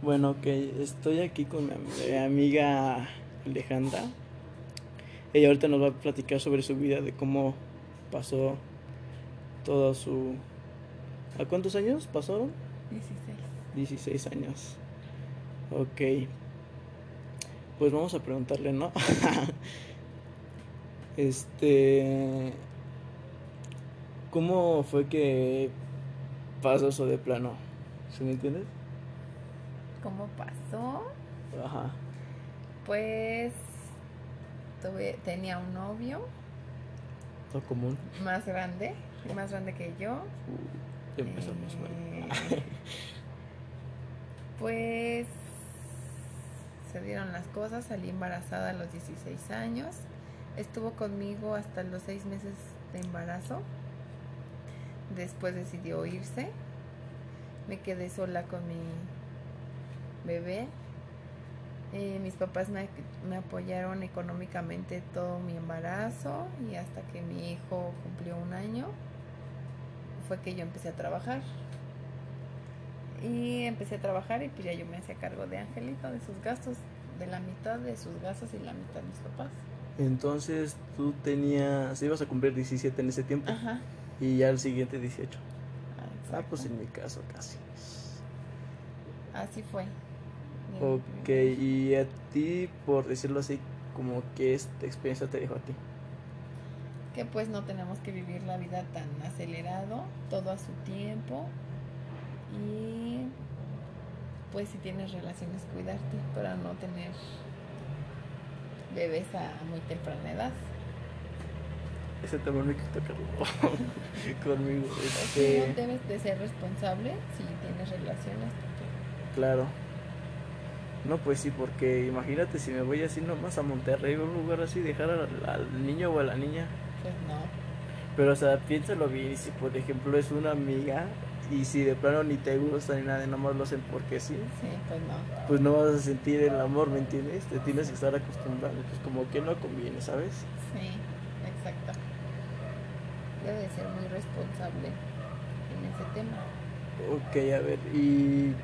Bueno, ok, estoy aquí con mi mi amiga Alejandra. Ella ahorita nos va a platicar sobre su vida, de cómo pasó todo su... ¿A cuántos años pasaron? 16. 16 años. Ok. Pues vamos a preguntarle, ¿no? este... ¿Cómo fue que pasó eso de plano? ¿Sí me entiendes? ¿Cómo pasó? Ajá. Pues tuve, tenía un novio Todo común. más grande, más grande que yo. Ya empezamos mal. Eh, Pues se dieron las cosas, salí embarazada a los 16 años. Estuvo conmigo hasta los 6 meses de embarazo. Después decidió irse. Me quedé sola con mi bebé. Eh, mis papás me, me apoyaron económicamente todo mi embarazo y hasta que mi hijo cumplió un año fue que yo empecé a trabajar. Y empecé a trabajar y pues ya yo me hacía cargo de Angelito, de sus gastos, de la mitad de sus gastos y la mitad de mis papás. Entonces tú tenías, ibas a cumplir 17 en ese tiempo Ajá. y ya el siguiente 18. Ah, Ah, pues en mi caso casi. Así fue. Ok, y a ti, por decirlo así, como que esta experiencia te dejó a ti. Que pues no tenemos que vivir la vida tan acelerado, todo a su tiempo. Y pues si tienes relaciones, cuidarte para no tener bebés a muy temprana edad. Ese tema no hay que tocarlo conmigo. Pues Este, sí, debes de ser responsable si tienes relaciones. claro. No, pues sí, porque imagínate si me voy así nomás a Monterrey o un lugar así, dejar al, al niño o a la niña. Pues no. Pero, o sea, piénsalo bien. Si, por ejemplo, es una amiga y si de plano ni te gusta ni nada, nomás lo hacen porque sí, Sí, pues no. pues no vas a sentir el amor, ¿me entiendes? Te tienes que estar acostumbrado. Pues como que no conviene, ¿sabes? Sí, exacto. Debe de ser muy responsable en ese tema. Ok, a ver, ¿y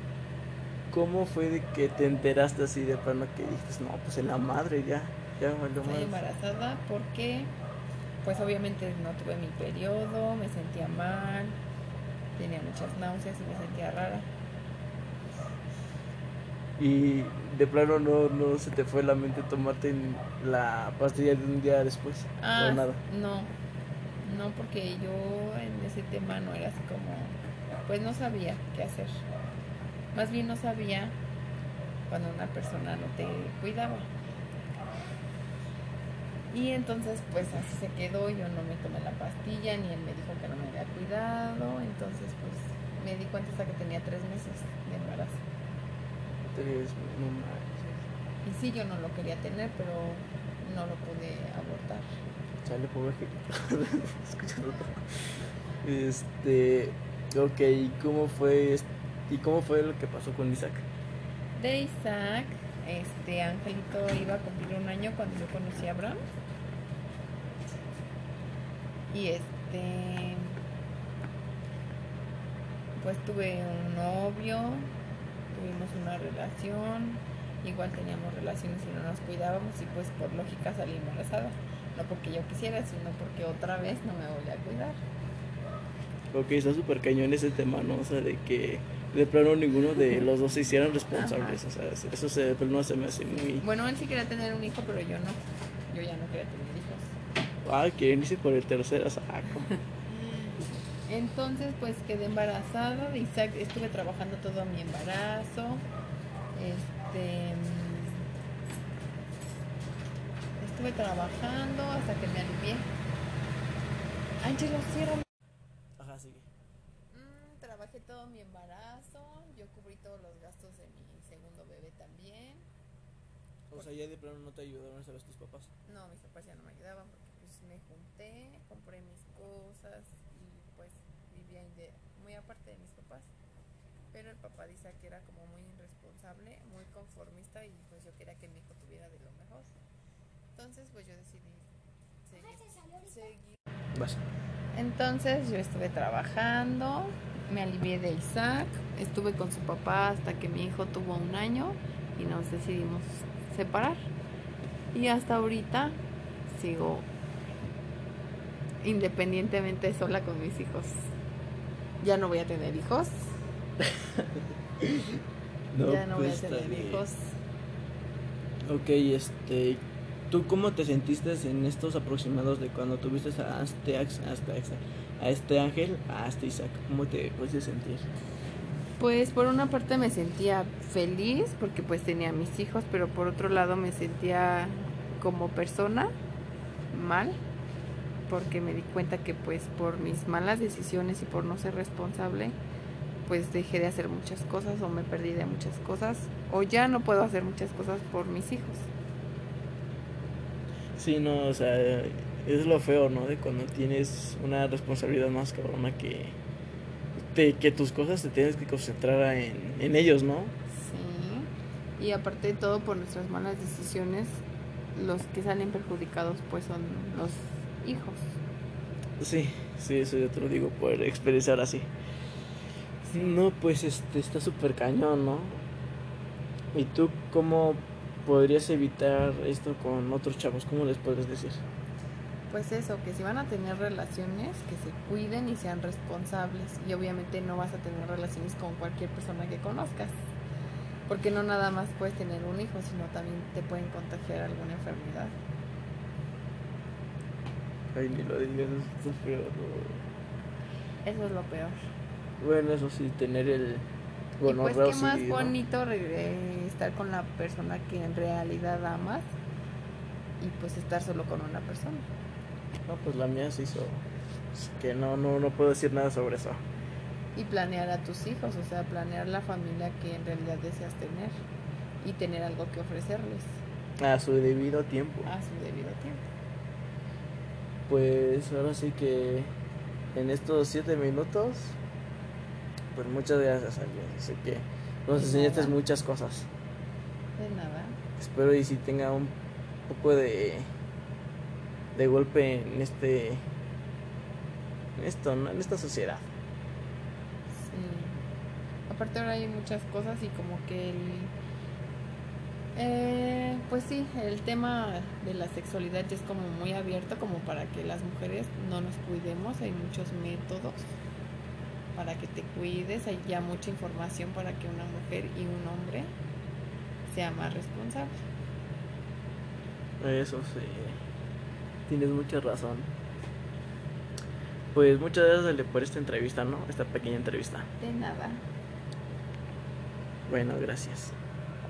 cómo fue de que te enteraste así de plano que dijiste, no, pues en la madre ya, ya valió Estoy embarazada porque, pues obviamente no tuve mi periodo, me sentía mal, tenía muchas náuseas y me sentía rara. Y de plano no, no se te fue la mente tomarte la pastilla de un día después, Ah, o nada. no, no porque yo en ese tema no era así como, pues no sabía qué hacer. Más bien no sabía cuando una persona no te cuidaba. Y entonces pues así se quedó, yo no me tomé la pastilla, ni él me dijo que no me había cuidado, entonces pues me di cuenta hasta que tenía tres meses de embarazo. Tres, no manches. Y sí, yo no lo quería tener, pero no lo pude abortar. Chale, pobre. Escuchando todo. Este, ok, ¿y cómo fue, est- y cómo fue lo que pasó con Isaac? De Isaac, este Angelito iba a cumplir un año cuando yo conocí a Abraham. Y este pues tuve un novio, tuvimos una relación, igual teníamos relaciones y no nos cuidábamos y pues por lógica salí embarazada. No porque yo quisiera, sino porque otra vez no me voy a cuidar. Ok, está súper cañón ese tema, ¿no? O sea, de que de plano ninguno de los dos se hicieran responsables. O sea, eso se, de plano se me hace muy... Bueno, él sí quería tener un hijo, pero yo no. Yo ya no quería tener hijos. Ah, quieren irse por el tercer saco. Entonces, pues quedé embarazada de Isaac. Estuve trabajando todo mi embarazo. Este. Estuve trabajando hasta que me alivié. Ángelo, cierra. Ajá, sigue. Trabajé todo mi embarazo. Yo cubrí todos los gastos de mi segundo bebé también. O sea, ya de plano no te ayudaron a tus papás. No, mis papás ya no me ayudaban porque pues me junté, compré mis cosas y pues vivía muy aparte de mis papás. Pero el papá dice que era como muy irresponsable, muy conformista y pues yo quería que mi hijo tuviera de lo mejor. Entonces pues yo decidí seguir. seguir. Entonces yo estuve trabajando me alivié de Isaac, estuve con su papá hasta que mi hijo tuvo un año y nos decidimos separar. Y hasta ahorita sigo independientemente sola con mis hijos. Ya no voy a tener hijos. ya no voy a pues, tener hijos. Ok, este, ¿tú cómo te sentiste en estos aproximados de cuando tuviste a este, ax- hasta a este ángel, a este Isaac? ¿Cómo te puedes sentir? Pues por una parte me sentía feliz porque pues tenía mis hijos, pero por otro lado me sentía como persona mal porque me di cuenta que pues por mis malas decisiones y por no ser responsable pues dejé de hacer muchas cosas o me perdí de muchas cosas o ya no puedo hacer muchas cosas por mis hijos. Sí, no, o sea, es lo feo, ¿no? De cuando tienes una responsabilidad más cabrona que, te- que tus cosas te tienes que concentrar en, en ellos, ¿no? Sí. Y aparte de todo por nuestras malas decisiones los que salen perjudicados pues son los hijos. Sí, sí, eso yo te lo digo por expresar así. No, pues este está súper cañón, ¿no? ¿Y tú cómo podrías evitar esto con otros chavos? ¿Cómo les podrías decir? Pues eso, que si van a tener relaciones, que se cuiden y sean responsables. Y obviamente no vas a tener relaciones con cualquier persona que conozcas. Porque no nada más puedes tener un hijo, sino también te pueden contagiar alguna enfermedad. Ay, ni lo digas, es feo. ¿no? Eso es lo peor. Bueno, eso sí, tener el y pues más bonito eh, estar con la persona que en realidad amas y pues estar solo con una persona. No, pues la mía se hizo. es Que no, no, no puedo decir nada sobre eso. Y planear a tus hijos, o sea, planear la familia que en realidad deseas tener y tener algo que ofrecerles A su debido tiempo. a su debido tiempo. Pues ahora sí que en estos siete minutos, pues muchas gracias, Alias. Sé que nos De enseñaste nada. muchas cosas. De nada. Espero y si tenga un poco de de golpe en este en esto, ¿no? en esta sociedad. Sí. Aparte ahora hay muchas cosas y como que el... eh, pues sí, el tema de la sexualidad ya es como muy abierto como para que las mujeres no nos cuidemos. Hay muchos métodos para que te cuides. Hay ya mucha información para que una mujer y un hombre sea más responsable. Eso sí. Tienes mucha razón. Pues muchas gracias Ale, por esta entrevista, ¿no? Esta pequeña entrevista. De nada. Bueno, gracias.